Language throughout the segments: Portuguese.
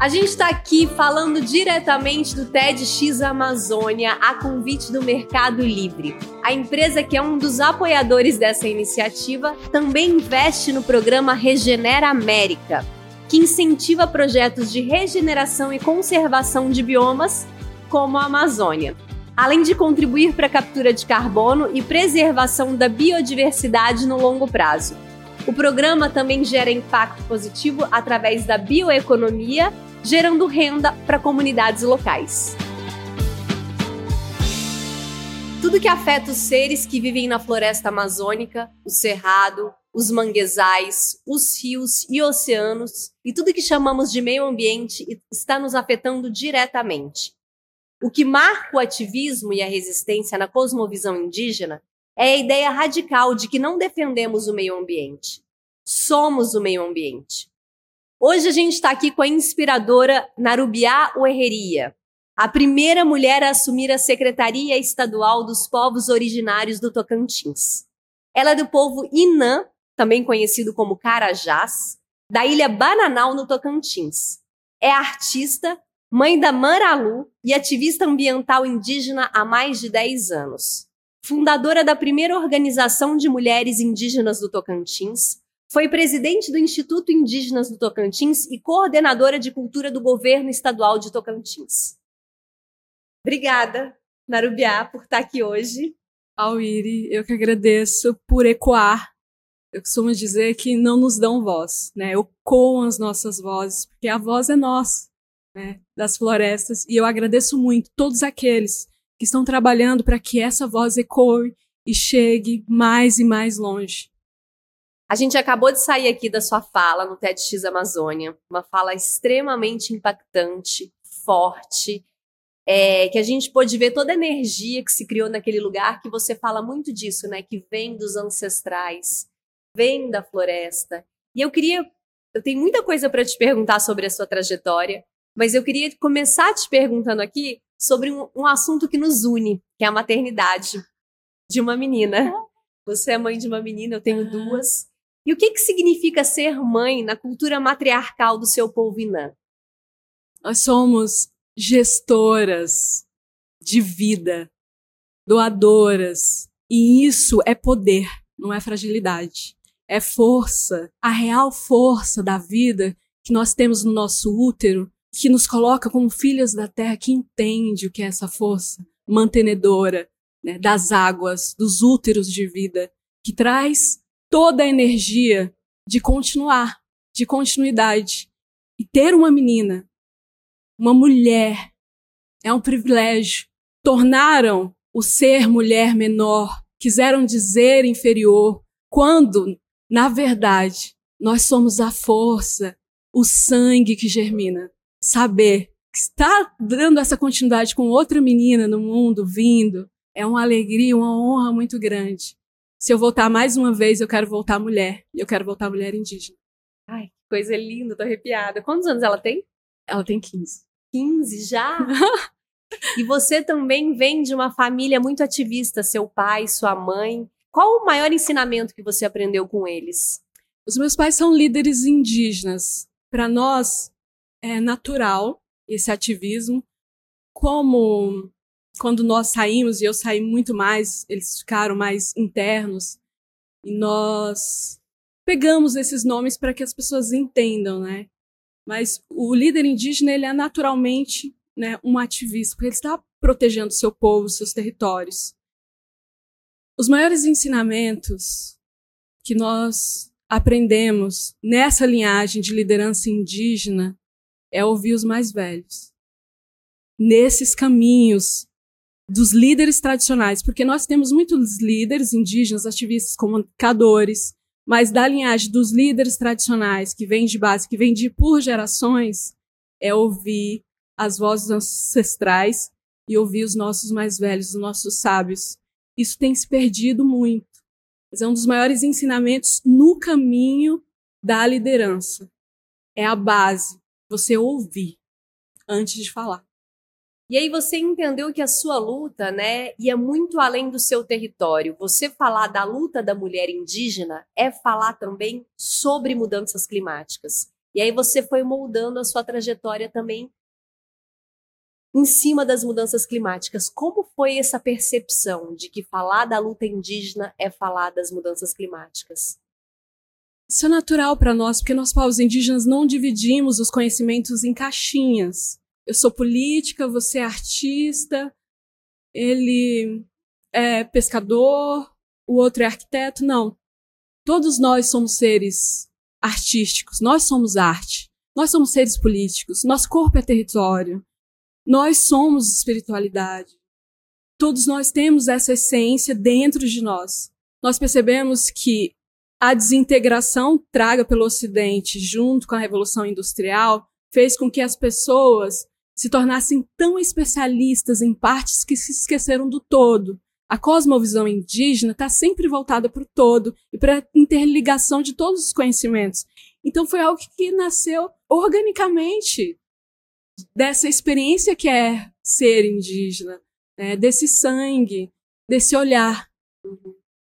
A gente está aqui falando diretamente do TEDx Amazônia a convite do Mercado Livre. A empresa que é um dos apoiadores dessa iniciativa também investe no programa Regenera América, que incentiva projetos de regeneração e conservação de biomas como a Amazônia, além de contribuir para a captura de carbono e preservação da biodiversidade no longo prazo. O programa também gera impacto positivo através da bioeconomia gerando renda para comunidades locais. Tudo que afeta os seres que vivem na floresta amazônica, o cerrado, os manguezais, os rios e oceanos e tudo que chamamos de meio ambiente está nos afetando diretamente. O que marca o ativismo e a resistência na cosmovisão indígena é a ideia radical de que não defendemos o meio ambiente. Somos o meio ambiente. Hoje a gente está aqui com a inspiradora Narubiá Oerreria, a primeira mulher a assumir a Secretaria Estadual dos Povos Originários do Tocantins. Ela é do povo Inã, também conhecido como Carajás, da ilha Bananal, no Tocantins. É artista, mãe da Maralu e ativista ambiental indígena há mais de 10 anos. Fundadora da primeira organização de mulheres indígenas do Tocantins, foi presidente do Instituto Indígenas do Tocantins e coordenadora de cultura do governo estadual de Tocantins. Obrigada, Narubiá, por estar aqui hoje. Aliri, eu que agradeço por ecoar. Eu costumo dizer que não nos dão voz, né? Ecoam as nossas vozes, porque a voz é nossa, né? Das florestas. E eu agradeço muito todos aqueles que estão trabalhando para que essa voz ecoe e chegue mais e mais longe. A gente acabou de sair aqui da sua fala no TEDx Amazônia, uma fala extremamente impactante, forte, é, que a gente pôde ver toda a energia que se criou naquele lugar, que você fala muito disso, né? Que vem dos ancestrais, vem da floresta. E eu queria, eu tenho muita coisa para te perguntar sobre a sua trajetória, mas eu queria começar te perguntando aqui sobre um, um assunto que nos une, que é a maternidade de uma menina. Você é mãe de uma menina, eu tenho duas. E o que, que significa ser mãe na cultura matriarcal do seu povo Inã? Nós somos gestoras de vida, doadoras. E isso é poder, não é fragilidade. É força, a real força da vida que nós temos no nosso útero, que nos coloca como filhas da terra, que entende o que é essa força mantenedora né, das águas, dos úteros de vida, que traz toda a energia de continuar, de continuidade. E ter uma menina, uma mulher, é um privilégio. Tornaram o ser mulher menor, quiseram dizer inferior, quando, na verdade, nós somos a força, o sangue que germina. Saber que está dando essa continuidade com outra menina no mundo vindo é uma alegria, uma honra muito grande se eu voltar mais uma vez, eu quero voltar mulher. E eu quero voltar mulher indígena. Ai, que coisa linda, tô arrepiada. Quantos anos ela tem? Ela tem 15. 15 já? e você também vem de uma família muito ativista, seu pai, sua mãe. Qual o maior ensinamento que você aprendeu com eles? Os meus pais são líderes indígenas. Para nós é natural esse ativismo. Como quando nós saímos, e eu saí muito mais, eles ficaram mais internos, e nós pegamos esses nomes para que as pessoas entendam, né? Mas o líder indígena, ele é naturalmente né, um ativista, porque ele está protegendo seu povo, seus territórios. Os maiores ensinamentos que nós aprendemos nessa linhagem de liderança indígena é ouvir os mais velhos. Nesses caminhos dos líderes tradicionais, porque nós temos muitos líderes indígenas, ativistas, comunicadores, mas da linhagem dos líderes tradicionais, que vem de base, que vem de por gerações, é ouvir as vozes ancestrais e ouvir os nossos mais velhos, os nossos sábios. Isso tem se perdido muito. Mas é um dos maiores ensinamentos no caminho da liderança. É a base, você ouvir antes de falar. E aí você entendeu que a sua luta, né, ia muito além do seu território. Você falar da luta da mulher indígena é falar também sobre mudanças climáticas. E aí você foi moldando a sua trajetória também em cima das mudanças climáticas. Como foi essa percepção de que falar da luta indígena é falar das mudanças climáticas? Isso é natural para nós, porque nós, povos indígenas, não dividimos os conhecimentos em caixinhas. Eu sou política, você é artista, ele é pescador, o outro é arquiteto. Não. Todos nós somos seres artísticos, nós somos arte. Nós somos seres políticos, nosso corpo é território. Nós somos espiritualidade. Todos nós temos essa essência dentro de nós. Nós percebemos que a desintegração traga pelo Ocidente, junto com a Revolução Industrial, fez com que as pessoas se tornassem tão especialistas em partes que se esqueceram do todo. A cosmovisão indígena está sempre voltada para o todo e para a interligação de todos os conhecimentos. Então foi algo que nasceu organicamente dessa experiência que é ser indígena, né? desse sangue, desse olhar.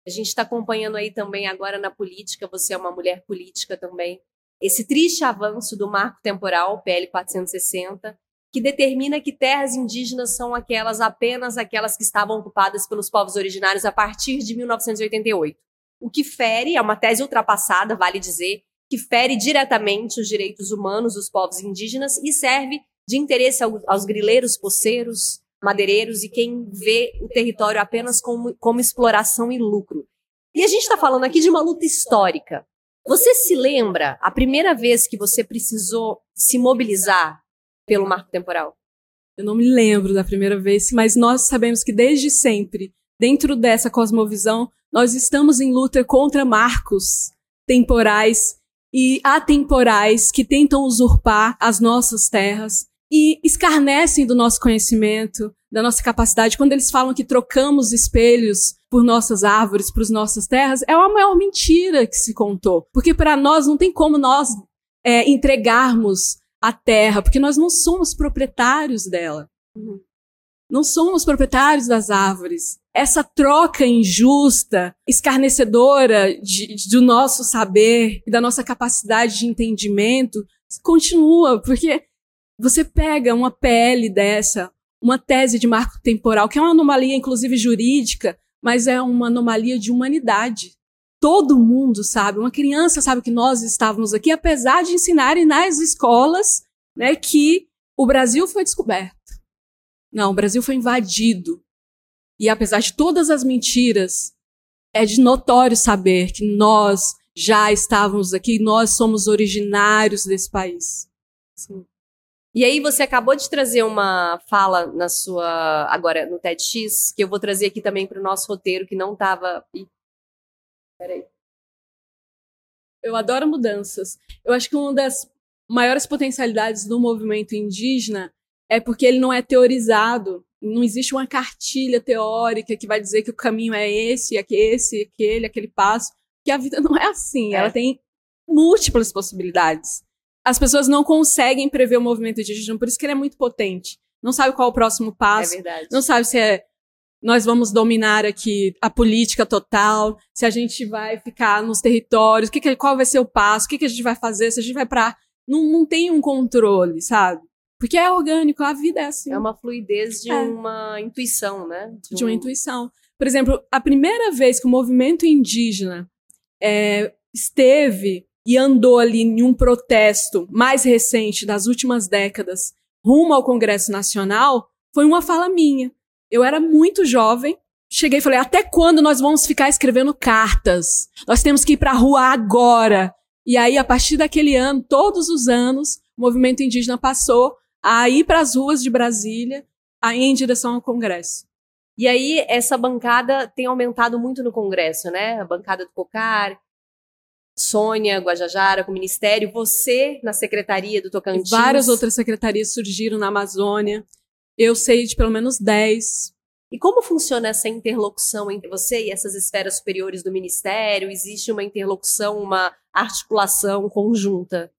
A gente está acompanhando aí também agora na política, você é uma mulher política também, esse triste avanço do marco temporal, PL 460, que determina que terras indígenas são aquelas apenas aquelas que estavam ocupadas pelos povos originários a partir de 1988. O que fere, é uma tese ultrapassada, vale dizer, que fere diretamente os direitos humanos dos povos indígenas e serve de interesse aos grileiros, poceiros, madeireiros e quem vê o território apenas como, como exploração e lucro. E a gente está falando aqui de uma luta histórica. Você se lembra a primeira vez que você precisou se mobilizar pelo marco temporal? Eu não me lembro da primeira vez, mas nós sabemos que desde sempre, dentro dessa cosmovisão, nós estamos em luta contra marcos temporais e atemporais que tentam usurpar as nossas terras e escarnecem do nosso conhecimento, da nossa capacidade. Quando eles falam que trocamos espelhos por nossas árvores, por nossas terras, é a maior mentira que se contou. Porque para nós não tem como nós é, entregarmos a terra, porque nós não somos proprietários dela. Uhum. Não somos proprietários das árvores. Essa troca injusta, escarnecedora de, de, do nosso saber e da nossa capacidade de entendimento continua, porque você pega uma PL dessa, uma tese de marco temporal, que é uma anomalia, inclusive jurídica, mas é uma anomalia de humanidade. Todo mundo sabe, uma criança sabe que nós estávamos aqui, apesar de ensinarem nas escolas né, que o Brasil foi descoberto. Não, o Brasil foi invadido. E apesar de todas as mentiras, é de notório saber que nós já estávamos aqui, nós somos originários desse país. Sim. E aí você acabou de trazer uma fala na sua agora no TEDx que eu vou trazer aqui também para o nosso roteiro que não estava. Peraí. Eu adoro mudanças. Eu acho que uma das maiores potencialidades do movimento indígena é porque ele não é teorizado. Não existe uma cartilha teórica que vai dizer que o caminho é esse, esse, aquele, aquele passo. Que a vida não é assim. É. Ela tem múltiplas possibilidades as pessoas não conseguem prever o movimento indígena, por isso que ele é muito potente. Não sabe qual é o próximo passo. É verdade. Não sabe se é nós vamos dominar aqui a política total, se a gente vai ficar nos territórios, que que, qual vai ser o passo, o que, que a gente vai fazer, se a gente vai para não, não tem um controle, sabe? Porque é orgânico, a vida é assim. É uma fluidez de é. uma intuição, né? De, de uma intuição. Por exemplo, a primeira vez que o movimento indígena é, esteve e andou ali em um protesto mais recente das últimas décadas rumo ao Congresso Nacional, foi uma fala minha. Eu era muito jovem, cheguei e falei: até quando nós vamos ficar escrevendo cartas? Nós temos que ir para a rua agora. E aí, a partir daquele ano, todos os anos, o movimento indígena passou a ir para as ruas de Brasília, a ir em direção ao Congresso. E aí, essa bancada tem aumentado muito no Congresso, né? A bancada do COCAR, Sônia Guajajara com o Ministério, você na Secretaria do Tocantins. Várias outras secretarias surgiram na Amazônia. Eu sei de pelo menos 10. E como funciona essa interlocução entre você e essas esferas superiores do Ministério? Existe uma interlocução, uma articulação conjunta?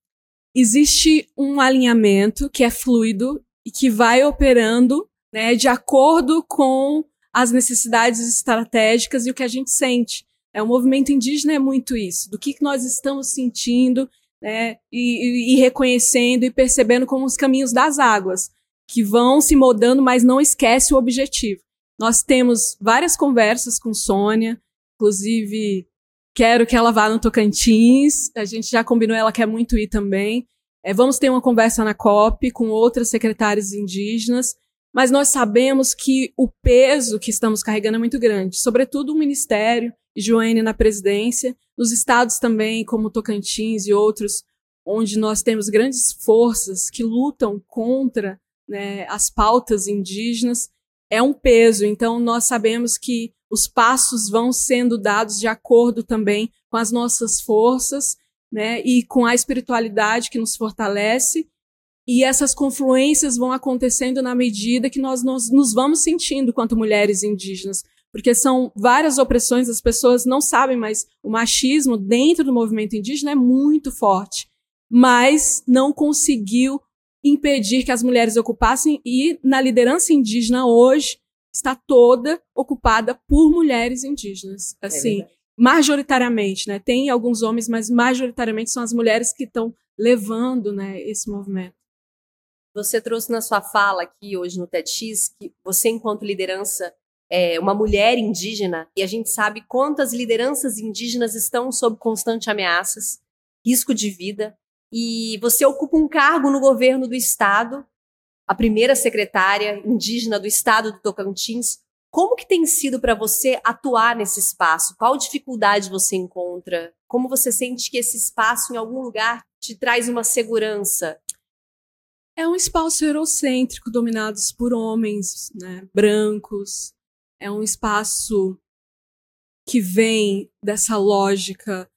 Existe um alinhamento que é fluido e que vai operando né, de acordo com as necessidades estratégicas e o que a gente sente. É, o movimento indígena é muito isso, do que nós estamos sentindo né, e, e, reconhecendo e percebendo como os caminhos das águas, que vão se moldando, mas não esquece o objetivo. Nós temos várias conversas com Sônia, inclusive quero que ela vá no Tocantins, a gente já combinou, ela quer muito ir também. É, vamos ter uma conversa na COP com outras secretárias indígenas, mas nós sabemos que o peso que estamos carregando é muito grande, sobretudo o Ministério e Joane na presidência, nos estados também, como Tocantins e outros, onde nós temos grandes forças que lutam contra né, as pautas indígenas, é um peso. Então, nós sabemos que os passos vão sendo dados de acordo também com as nossas forças, né, e com a espiritualidade que nos fortalece. E essas confluências vão acontecendo na medida que nós nos, nos vamos sentindo quanto mulheres indígenas, porque são várias opressões, as pessoas não sabem, mas o machismo dentro do movimento indígena é muito forte, mas não conseguiu impedir que as mulheres ocupassem e na liderança indígena hoje está toda ocupada por mulheres indígenas. É assim, é majoritariamente, né? Tem alguns homens, mas majoritariamente são as mulheres que estão levando, né, esse movimento. Você trouxe na sua fala aqui hoje no TEDx que você, enquanto liderança, é uma mulher indígena, e a gente sabe quantas lideranças indígenas estão sob constante ameaças, risco de vida, e você ocupa um cargo no governo do estado, a primeira secretária indígena do estado do Tocantins. Como que tem sido para você atuar nesse espaço? Qual dificuldade você encontra? Como você sente que esse espaço, em algum lugar, te traz uma segurança? É um espaço eurocêntrico, dominados por homens né, brancos. É um espaço que vem dessa lógica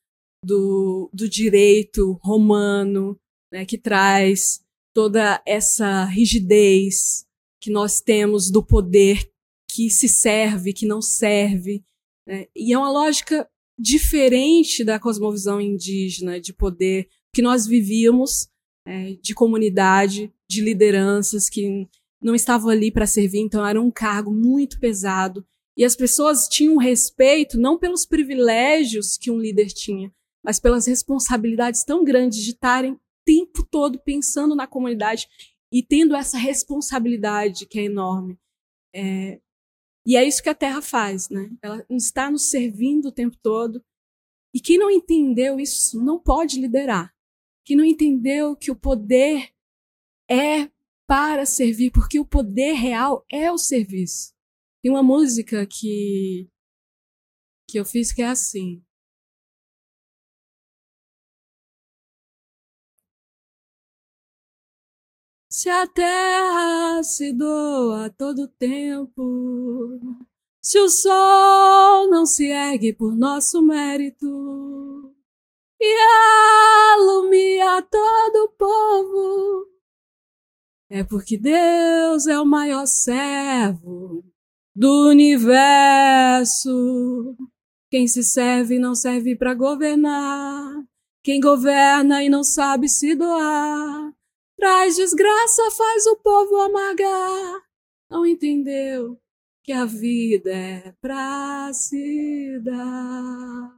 do, do direito romano, né, que traz toda essa rigidez que nós temos do poder que se serve, que não serve. Né? E é uma lógica diferente da cosmovisão indígena de poder que nós vivíamos, é, de comunidade, de lideranças que não estavam ali para servir, então era um cargo muito pesado. E as pessoas tinham respeito não pelos privilégios que um líder tinha, mas pelas responsabilidades tão grandes de estarem o tempo todo pensando na comunidade e tendo essa responsabilidade que é enorme. É, e é isso que a Terra faz, né? Ela está nos servindo o tempo todo. E quem não entendeu isso não pode liderar. Quem não entendeu que o poder é para servir, porque o poder real é o serviço. Tem uma música que que eu fiz que é assim: Se a terra se doa todo tempo, se o sol não se ergue por nosso mérito e alumia todo o povo, é porque Deus é o maior servo do universo. Quem se serve não serve para governar, quem governa e não sabe se doar Traz desgraça, faz o povo amargar. Não entendeu que a vida é pra se dar.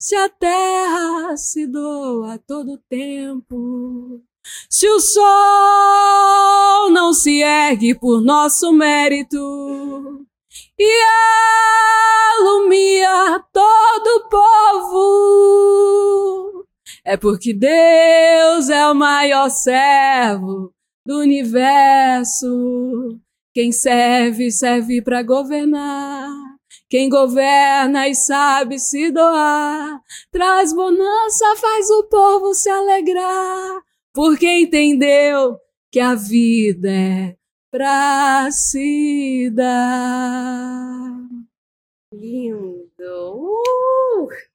Se a terra se doa todo tempo, se o sol não se ergue por nosso mérito e alumia todo o povo, é porque Deus é o maior servo do universo. Quem serve, serve para governar. Quem governa e sabe se doar, traz bonança, faz o povo se alegrar, porque entendeu que a vida é pra se dar. Lindo! Uh!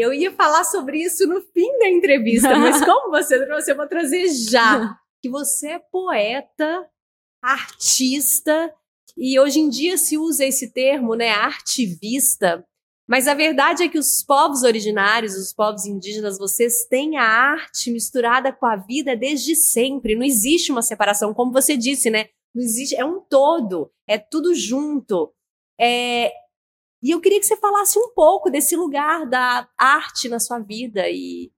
Eu ia falar sobre isso no fim da entrevista, mas como você trouxe, eu vou trazer já. Que você é poeta, artista, e hoje em dia se usa esse termo, né, artivista. Mas a verdade é que os povos originários, os povos indígenas, vocês têm a arte misturada com a vida desde sempre. Não existe uma separação, como você disse, né? Não existe, é um todo, é tudo junto. É, e eu queria que você falasse um pouco desse lugar da arte na sua vida e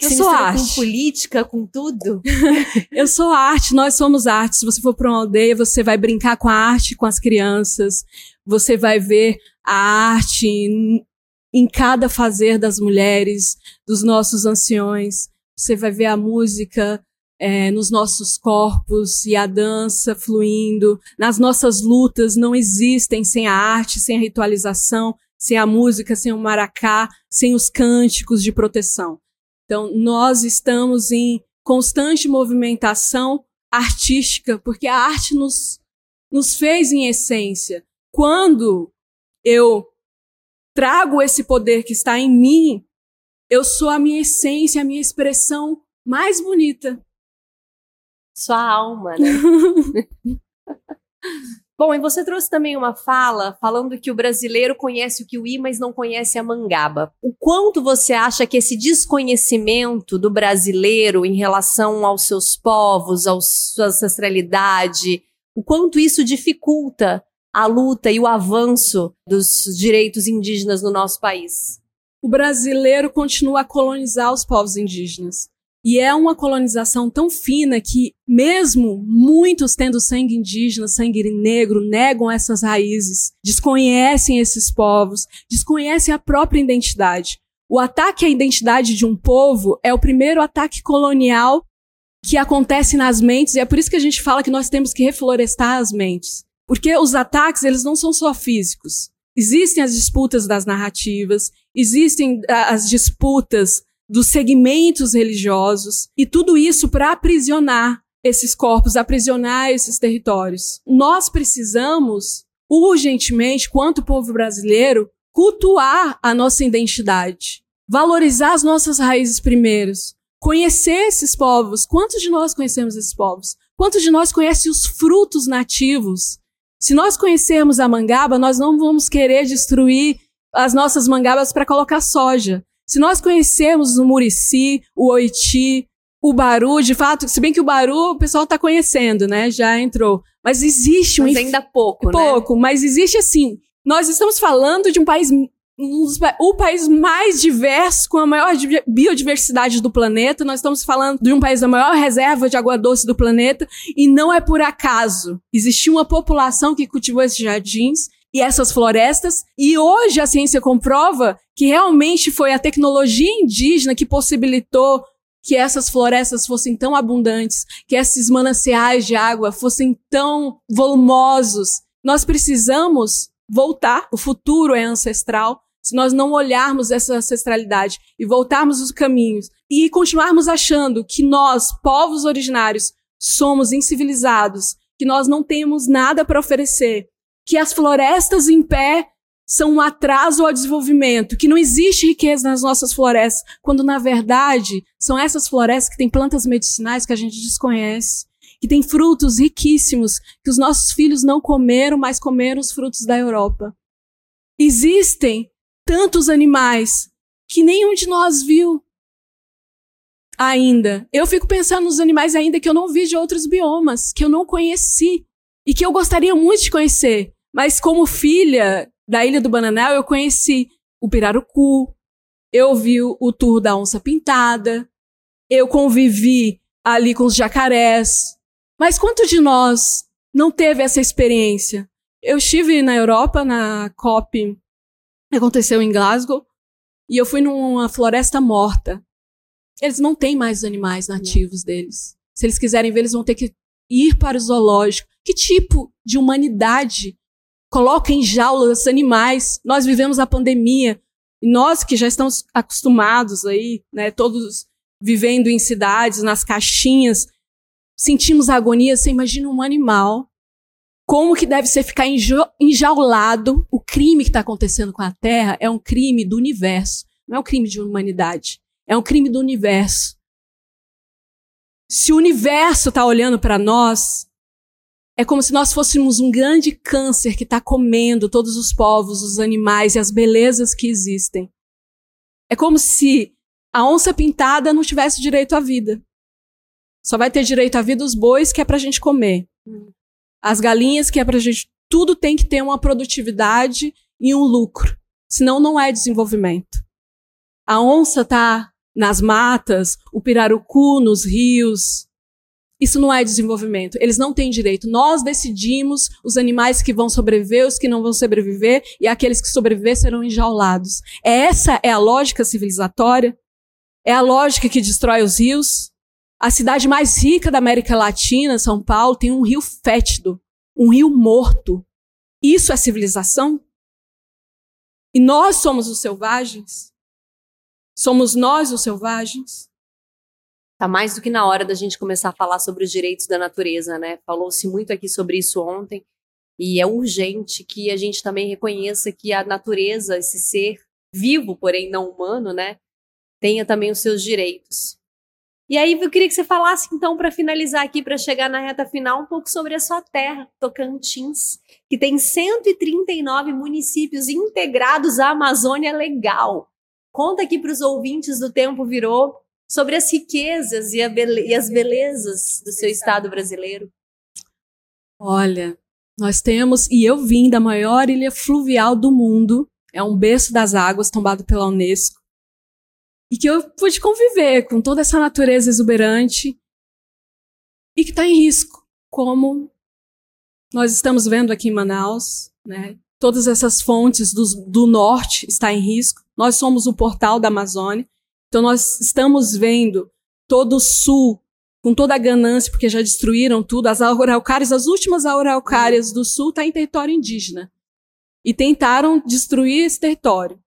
Eu sou arte. Com política, com tudo. eu sou arte, nós somos arte. Se você for para uma aldeia, você vai brincar com a arte com as crianças. Você vai ver a arte em, em cada fazer das mulheres, dos nossos anciões. Você vai ver a música é, nos nossos corpos e a dança fluindo. Nas nossas lutas não existem sem a arte, sem a ritualização, sem a música, sem o maracá, sem os cânticos de proteção. Então, nós estamos em constante movimentação artística, porque a arte nos, nos fez em essência. Quando eu trago esse poder que está em mim, eu sou a minha essência, a minha expressão mais bonita. Sua alma, né? Bom, e você trouxe também uma fala falando que o brasileiro conhece o kiwi, mas não conhece a mangaba. O quanto você acha que esse desconhecimento do brasileiro em relação aos seus povos, à sua ancestralidade, o quanto isso dificulta a luta e o avanço dos direitos indígenas no nosso país? O brasileiro continua a colonizar os povos indígenas. E é uma colonização tão fina que, mesmo muitos tendo sangue indígena, sangue negro, negam essas raízes, desconhecem esses povos, desconhecem a própria identidade. O ataque à identidade de um povo é o primeiro ataque colonial que acontece nas mentes, e é por isso que a gente fala que nós temos que reflorestar as mentes. Porque os ataques, eles não são só físicos. Existem as disputas das narrativas, existem as disputas dos segmentos religiosos e tudo isso para aprisionar esses corpos, aprisionar esses territórios. Nós precisamos urgentemente, quanto povo brasileiro, cultuar a nossa identidade, valorizar as nossas raízes primeiros, conhecer esses povos. Quantos de nós conhecemos esses povos? Quantos de nós conhecem os frutos nativos? Se nós conhecermos a mangaba, nós não vamos querer destruir as nossas mangabas para colocar soja. Se nós conhecemos o Murici, o Oiti, o Baru, de fato, se bem que o Baru o pessoal está conhecendo, né? Já entrou. Mas existe um. Mas ainda pouco, pouco né? Pouco, mas existe assim. Nós estamos falando de um país um dos, o país mais diverso, com a maior biodiversidade do planeta. Nós estamos falando de um país da maior reserva de água doce do planeta. E não é por acaso. Existiu uma população que cultivou esses jardins e essas florestas. E hoje a ciência comprova que realmente foi a tecnologia indígena que possibilitou que essas florestas fossem tão abundantes, que esses mananciais de água fossem tão volumosos. Nós precisamos voltar. O futuro é ancestral. Se nós não olharmos essa ancestralidade e voltarmos os caminhos e continuarmos achando que nós, povos originários, somos incivilizados, que nós não temos nada para oferecer, que as florestas em pé são um atraso ao desenvolvimento, que não existe riqueza nas nossas florestas, quando na verdade são essas florestas que têm plantas medicinais que a gente desconhece, que têm frutos riquíssimos que os nossos filhos não comeram, mas comeram os frutos da Europa. Existem tantos animais que nenhum de nós viu ainda. Eu fico pensando nos animais ainda que eu não vi de outros biomas, que eu não conheci e que eu gostaria muito de conhecer. Mas como filha da Ilha do Bananal, eu conheci o pirarucu, eu vi o tour da onça pintada, eu convivi ali com os jacarés. Mas quanto de nós não teve essa experiência? Eu estive na Europa, na COP, aconteceu em Glasgow, e eu fui numa floresta morta. Eles não têm mais animais nativos deles. Se eles quiserem ver, eles vão ter que ir para o zoológico. Que tipo de humanidade coloca em jaulas animais? Nós vivemos a pandemia e nós que já estamos acostumados aí, né, todos vivendo em cidades, nas caixinhas, sentimos a agonia. Você imagina um animal como que deve ser ficar enjaulado? O crime que está acontecendo com a Terra é um crime do universo, não é um crime de humanidade. É um crime do universo. Se o universo está olhando para nós, é como se nós fôssemos um grande câncer que está comendo todos os povos, os animais e as belezas que existem. É como se a onça pintada não tivesse direito à vida. Só vai ter direito à vida os bois, que é para a gente comer. As galinhas, que é para a gente. Tudo tem que ter uma produtividade e um lucro. Senão, não é desenvolvimento. A onça está nas matas, o pirarucu nos rios. Isso não é desenvolvimento. Eles não têm direito. Nós decidimos os animais que vão sobreviver, os que não vão sobreviver, e aqueles que sobreviver serão enjaulados. Essa é a lógica civilizatória? É a lógica que destrói os rios? A cidade mais rica da América Latina, São Paulo, tem um rio fétido, um rio morto. Isso é civilização? E nós somos os selvagens? Somos nós os selvagens? Tá mais do que na hora da gente começar a falar sobre os direitos da natureza, né? Falou-se muito aqui sobre isso ontem. E é urgente que a gente também reconheça que a natureza, esse ser vivo, porém não humano, né, tenha também os seus direitos. E aí eu queria que você falasse então para finalizar aqui, para chegar na reta final, um pouco sobre a sua terra, Tocantins, que tem 139 municípios integrados à Amazônia Legal. Conta aqui para os ouvintes do Tempo Virou sobre as riquezas e, e as belezas do seu estado brasileiro. Olha, nós temos, e eu vim da maior ilha fluvial do mundo, é um berço das águas tombado pela Unesco e que eu pude conviver com toda essa natureza exuberante e que está em risco, como nós estamos vendo aqui em Manaus, né? Todas essas fontes do, do norte estão em risco. Nós somos o portal da Amazônia, então nós estamos vendo todo o sul com toda a ganância, porque já destruíram tudo. As araucárias, as últimas araucárias do sul, estão tá em território indígena. E tentaram destruir esse território.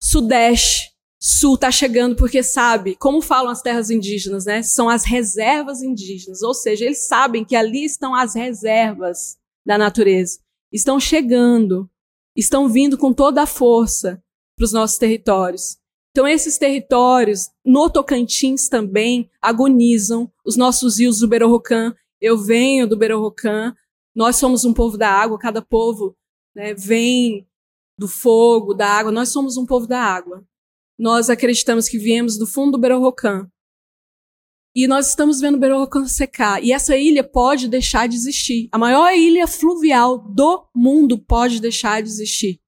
Sudeste, Sul está chegando porque sabe, como falam as terras indígenas, né? São as reservas indígenas, ou seja, eles sabem que ali estão as reservas da natureza. Estão chegando, estão vindo com toda a força para os nossos territórios. Então, esses territórios, no Tocantins também, agonizam. Os nossos rios do Berorocã, eu venho do Berorocã, nós somos um povo da água, cada povo né, vem do fogo, da água, nós somos um povo da água nós acreditamos que viemos do fundo do Berorocã. E nós estamos vendo o Berorocã secar. E essa ilha pode deixar de existir. A maior ilha fluvial do mundo pode deixar de existir.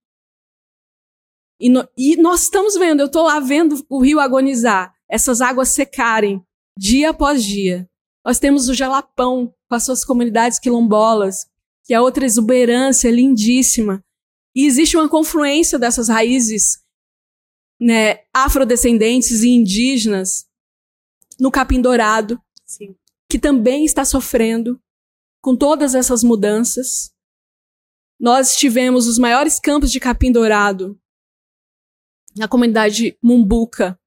E, no, e nós estamos vendo, eu estou lá vendo o rio agonizar, essas águas secarem dia após dia. Nós temos o Jalapão com as suas comunidades quilombolas, que é outra exuberância lindíssima. E existe uma confluência dessas raízes né, afrodescendentes e indígenas no Capim Dourado, Sim. que também está sofrendo com todas essas mudanças. Nós tivemos os maiores campos de capim dourado na comunidade Mumbuca,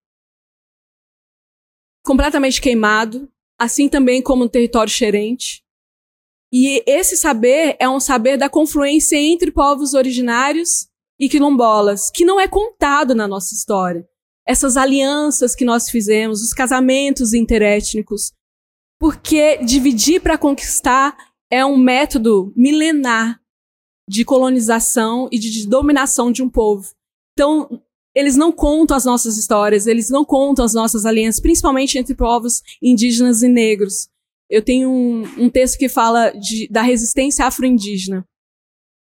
completamente queimado, assim também como no território xerente. E esse saber é um saber da confluência entre povos originários e quilombolas, que não é contado na nossa história. Essas alianças que nós fizemos, os casamentos interétnicos. Porque dividir para conquistar é um método milenar de colonização e de dominação de um povo. Então, eles não contam as nossas histórias, eles não contam as nossas alianças, principalmente entre povos indígenas e negros. Eu tenho um, um texto que fala de, da resistência afro-indígena.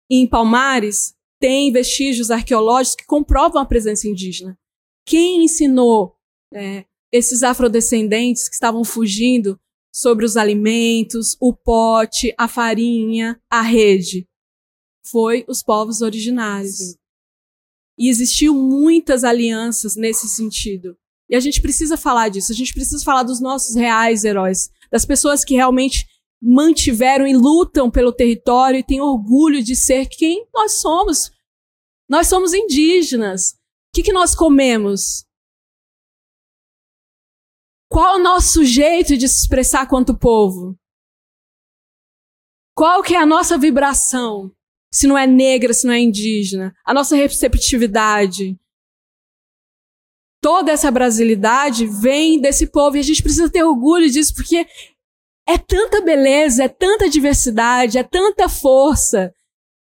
Em Palmares, tem vestígios arqueológicos que comprovam a presença indígena. Quem ensinou é, esses afrodescendentes que estavam fugindo sobre os alimentos, o pote, a farinha, a rede? Foi os povos originários. Sim. E existiu muitas alianças nesse sentido. E a gente precisa falar disso, a gente precisa falar dos nossos reais heróis, das pessoas que realmente mantiveram e lutam pelo território e têm orgulho de ser quem nós somos. Nós somos indígenas. Que, que nós comemos? Qual o nosso jeito de se expressar quanto povo? Qual que é a nossa vibração? Se não é negra, se não é indígena. A nossa receptividade. Toda essa brasilidade vem desse povo e a gente precisa ter orgulho disso porque é tanta beleza, é tanta diversidade, é tanta força,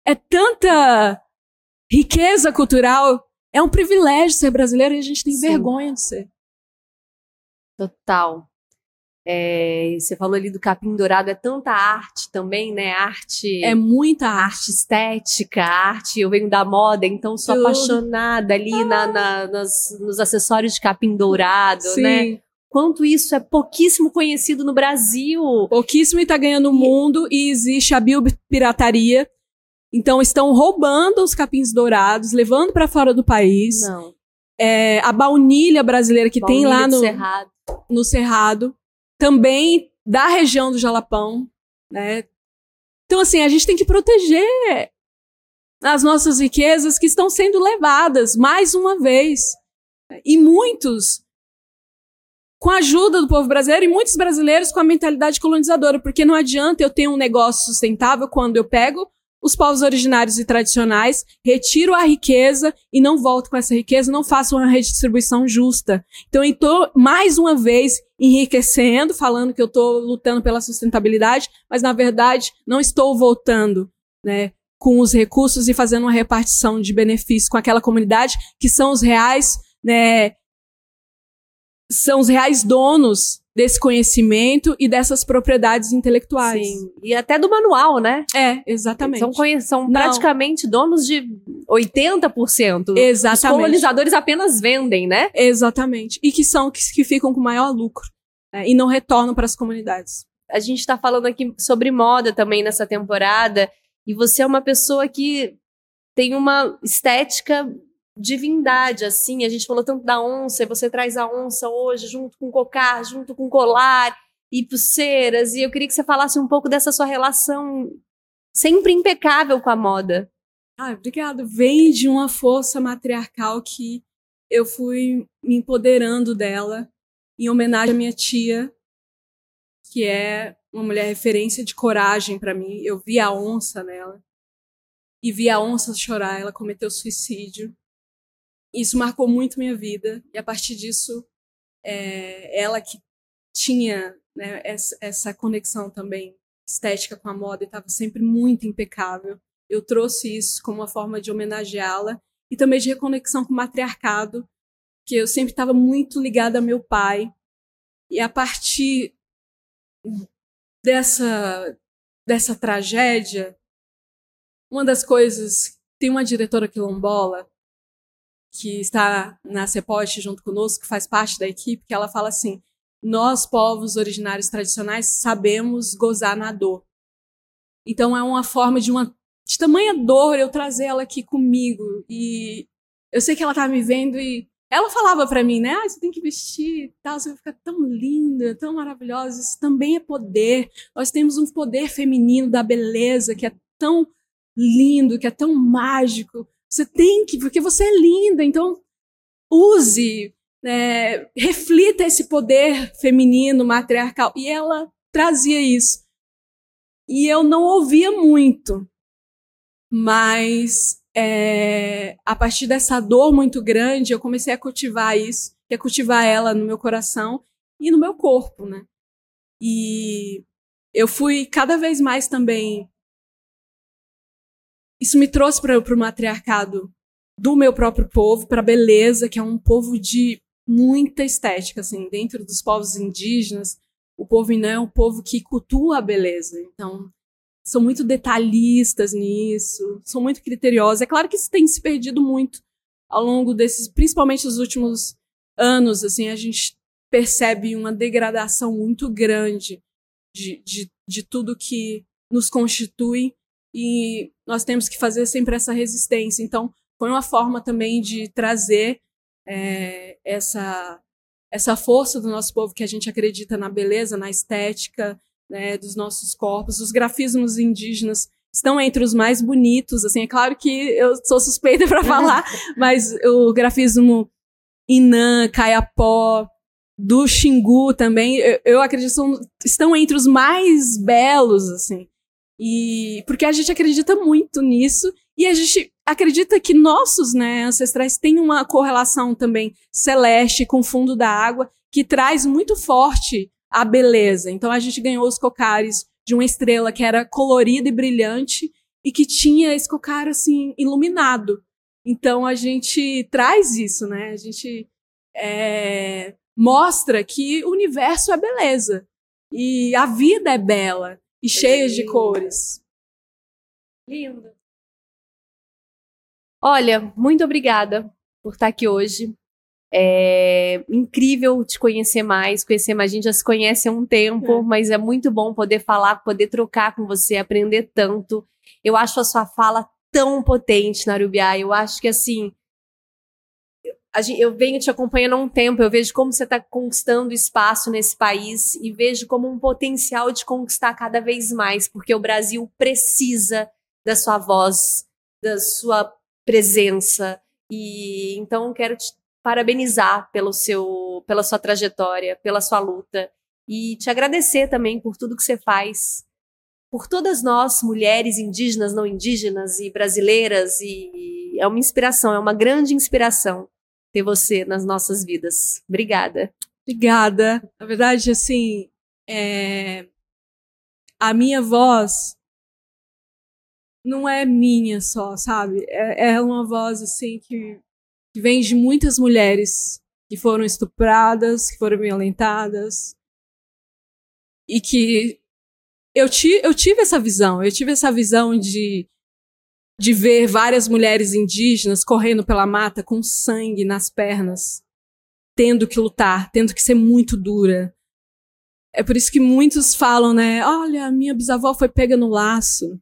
é tanta riqueza cultural. É um privilégio ser brasileiro e a gente tem Sim. vergonha de ser. Total. É, você falou ali do capim dourado, é tanta arte também, né? Arte. É muita arte. arte estética, arte. Eu venho da moda, então sou Tudo. apaixonada ali Ah. na, na- nas- nos acessórios de capim dourado, Sim. né? Quanto isso é pouquíssimo conhecido no Brasil. Pouquíssimo e tá ganhando o mundo e existe a biopirataria. Então estão roubando os capins dourados, levando para fora do país. É, a baunilha brasileira que tem lá Baunilha no, Cerrado. no Cerrado, também da região do Jalapão, né? Então, assim, a gente tem que proteger as nossas riquezas que estão sendo levadas mais uma vez. E muitos com a ajuda do povo brasileiro e muitos brasileiros com a mentalidade colonizadora, porque não adianta eu ter um negócio sustentável quando eu pego os povos originários e tradicionais, retiro a riqueza e não volto com essa riqueza, não faço uma redistribuição justa. Então, eu estou, mais uma vez, enriquecendo, falando que eu estou lutando pela sustentabilidade, mas, na verdade, não estou voltando, né, com os recursos e fazendo uma repartição de benefícios com aquela comunidade que são os reais, né, são os reais donos desse conhecimento e dessas propriedades intelectuais. Sim. E até do manual, né? É, exatamente. São, são praticamente donos de 80%. Os Exatamente. colonizadores apenas vendem, né? Exatamente. E que são que, que ficam com maior lucro né, e não retornam para as comunidades. A gente tá falando aqui sobre moda também nessa temporada. E você é uma pessoa que tem uma estética divindade, assim. A gente falou tanto da onça, e você traz a onça hoje junto com cocar, junto com colar e pulseiras. E eu queria que você falasse um pouco dessa sua relação sempre impecável com a moda. Ah, obrigado. Vem de uma força matriarcal que eu fui me empoderando dela em homenagem à minha tia, que é uma mulher referência de coragem para mim. Eu vi a onça nela e vi a onça chorar. Ela cometeu suicídio. Isso marcou muito minha vida e a partir disso, é, ela que tinha né, essa, conexão também estética com a moda e estava sempre muito impecável eu trouxe isso como uma forma de homenageá-la e também de reconexão com o matriarcado, que eu sempre estava muito ligada a meu pai. E a partir dessa dessa tragédia, uma das coisas tem uma diretora quilombola que está na CEPOT junto conosco, que faz parte da equipe, que ela fala assim: nós povos originários tradicionais sabemos gozar na dor. Então é uma forma de uma de tamanha dor eu trazer ela aqui comigo. E eu sei que ela tá me vendo e ela falava para mim, né? Ah, você tem que vestir tal, você vai ficar tão linda, tão maravilhosa. Isso também é poder. Nós temos um poder feminino da beleza que é tão lindo, que é tão mágico. Você tem que, porque você é linda, então use, né, reflita esse poder feminino, matriarcal. E ela trazia isso. E eu não ouvia muito, mas é, a partir dessa dor muito grande, eu comecei a cultivar isso, que é cultivar ela no meu coração e no meu corpo, né? E eu fui cada vez mais também. Isso me trouxe para o matriarcado do meu próprio povo, para a beleza, que é um povo de muita estética, assim, dentro dos povos indígenas. O povo Inã é um povo que cultua a beleza. Então, são muito detalhistas nisso, são muito criteriosos. É claro que isso tem se perdido muito ao longo desses, principalmente nos últimos anos, assim, a gente percebe uma degradação muito grande de, de, de tudo que nos constitui e nós temos que fazer sempre essa resistência. Então, foi uma forma também de trazer é, essa, essa força do nosso povo que a gente acredita na beleza, na estética, né, dos nossos corpos. Os grafismos indígenas estão entre os mais bonitos. Assim, é claro que eu sou suspeita para falar, mas o grafismo Inã, Caiapó, do Xingu também, eu, eu acredito são, estão entre os mais belos, assim. E porque a gente acredita muito nisso e a gente acredita que nossos né, ancestrais têm uma correlação também celeste com o fundo da água que traz muito forte a beleza. Então a gente ganhou os cocares de uma estrela que era colorida e brilhante e que tinha esse cocar assim iluminado. Então a gente traz isso, né? A gente é, mostra que o universo é beleza. E a vida é bela e cheia de cores. Lindo. Olha, muito obrigada por estar aqui hoje. É incrível te conhecer mais, conhecer mais. A gente já se conhece há um tempo, é. mas é muito bom poder falar, poder trocar com você, aprender tanto. Eu acho a sua fala tão potente, Narubiá. Eu acho que assim. Eu venho te acompanhando há um tempo, eu vejo como você está conquistando espaço nesse país e vejo como um potencial de conquistar cada vez mais, porque o Brasil precisa da sua voz, da sua presença. E então quero te parabenizar pelo seu, pela sua trajetória, pela sua luta e te agradecer também por tudo que você faz, por todas nós, mulheres indígenas, não indígenas e brasileiras e é uma inspiração, é uma grande inspiração ter você nas nossas vidas. Obrigada. Obrigada. Na verdade, assim, é... a minha voz não é minha só, sabe? É, é uma voz assim que que vem de muitas mulheres que foram estupradas, que foram violentadas. E que eu, ti, eu tive essa visão, eu tive essa visão de, de ver várias mulheres indígenas correndo pela mata com sangue nas pernas, tendo que lutar, tendo que ser muito dura. É por isso que muitos falam, né? Olha, minha bisavó foi pega no laço.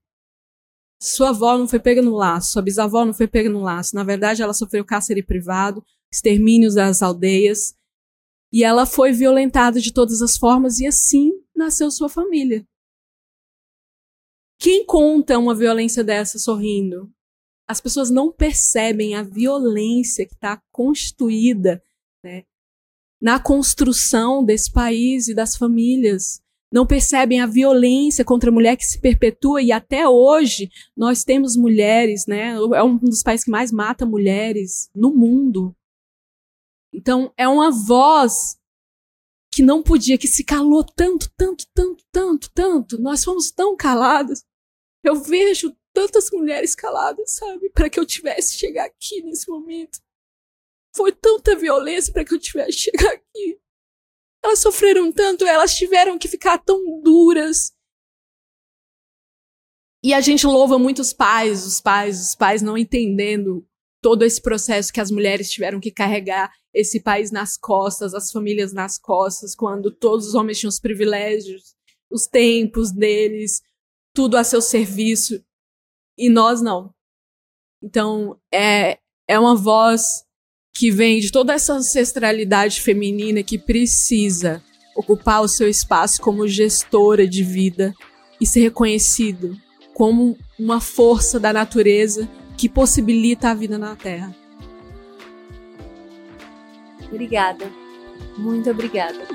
Sua avó não foi pega no laço, sua bisavó não foi pega no laço. Na verdade, ela sofreu cárcere privado, extermínios das aldeias, e ela foi violentada de todas as formas, e assim nasceu sua família. Quem conta uma violência dessa sorrindo? As pessoas não percebem a violência que está constituída né, na construção desse país e das famílias não percebem a violência contra a mulher que se perpetua e até hoje nós temos mulheres, né? É um dos países que mais mata mulheres no mundo. Então é uma voz que não podia, que se calou tanto, tanto, tanto, tanto, tanto. Nós fomos tão calados. Eu vejo tantas mulheres caladas, sabe? Para que eu tivesse chegar aqui nesse momento. Foi tanta violência para que eu tivesse chegar aqui. Elas sofreram tanto, elas tiveram que ficar tão duras. E a gente louva muito os pais, os pais, os pais não entendendo todo esse processo que as mulheres tiveram que carregar esse país nas costas, as famílias nas costas, quando todos os homens tinham os privilégios, os tempos deles, tudo a seu serviço, e nós não. Então, é, é uma voz que vem de toda essa ancestralidade feminina que precisa ocupar o seu espaço como gestora de vida e ser reconhecido como uma força da natureza que possibilita a vida na Terra. Obrigada. Muito obrigada.